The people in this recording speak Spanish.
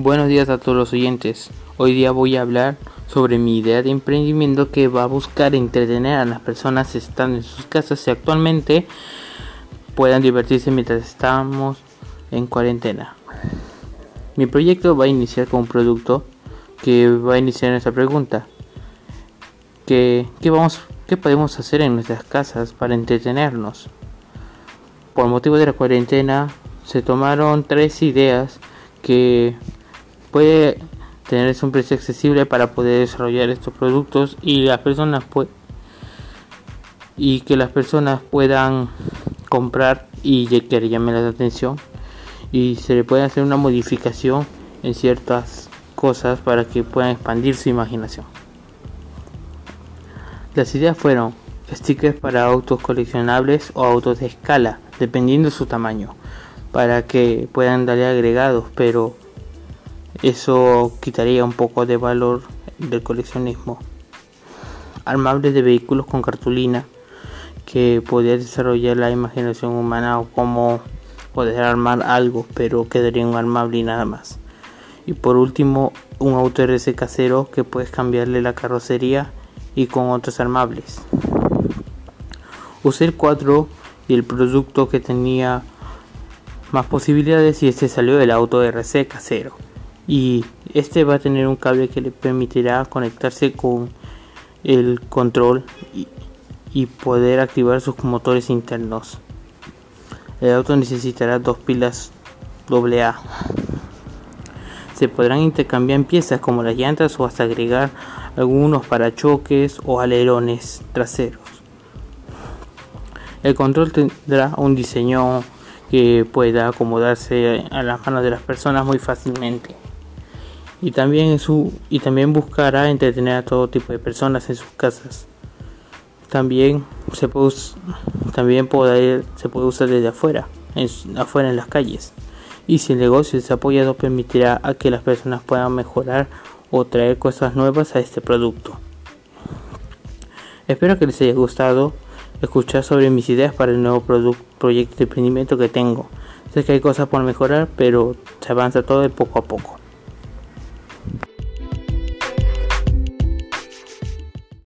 Buenos días a todos los oyentes. Hoy día voy a hablar sobre mi idea de emprendimiento que va a buscar entretener a las personas que están en sus casas y actualmente puedan divertirse mientras estamos en cuarentena. Mi proyecto va a iniciar con un producto que va a iniciar esta pregunta. ¿Qué, qué, vamos, ¿Qué podemos hacer en nuestras casas para entretenernos? Por motivo de la cuarentena se tomaron tres ideas que puede tener un precio accesible para poder desarrollar estos productos y las personas y que las personas puedan comprar y que llame la atención y se le puede hacer una modificación en ciertas cosas para que puedan expandir su imaginación. Las ideas fueron stickers para autos coleccionables o autos de escala, dependiendo de su tamaño, para que puedan darle agregados, pero eso quitaría un poco de valor del coleccionismo. Armables de vehículos con cartulina que podría desarrollar la imaginación humana o cómo poder armar algo, pero quedaría un armable y nada más. Y por último, un auto RC casero que puedes cambiarle la carrocería y con otros armables. Usé el 4 y el producto que tenía más posibilidades y este salió del auto RC casero y este va a tener un cable que le permitirá conectarse con el control y, poder activar sus motores internos. El auto necesitará dos pilas AA. Se podrán intercambiar piezas como las llantas o hasta agregar algunos parachoques o alerones traseros. El control tendrá un diseño que pueda acomodarse a las manos de las personas muy fácilmente y también, su, y también buscará entretener a todo tipo de personas en sus casas. También se puede, también se puede usar desde afuera, en, afuera en las calles. Y si el negocio es apoyado permitirá a que las personas puedan mejorar o traer cosas nuevas a este producto. Espero que les haya gustado escuchar sobre mis ideas para el nuevo proyecto de emprendimiento que tengo. Sé que hay cosas por mejorar, pero se avanza todo de poco a poco.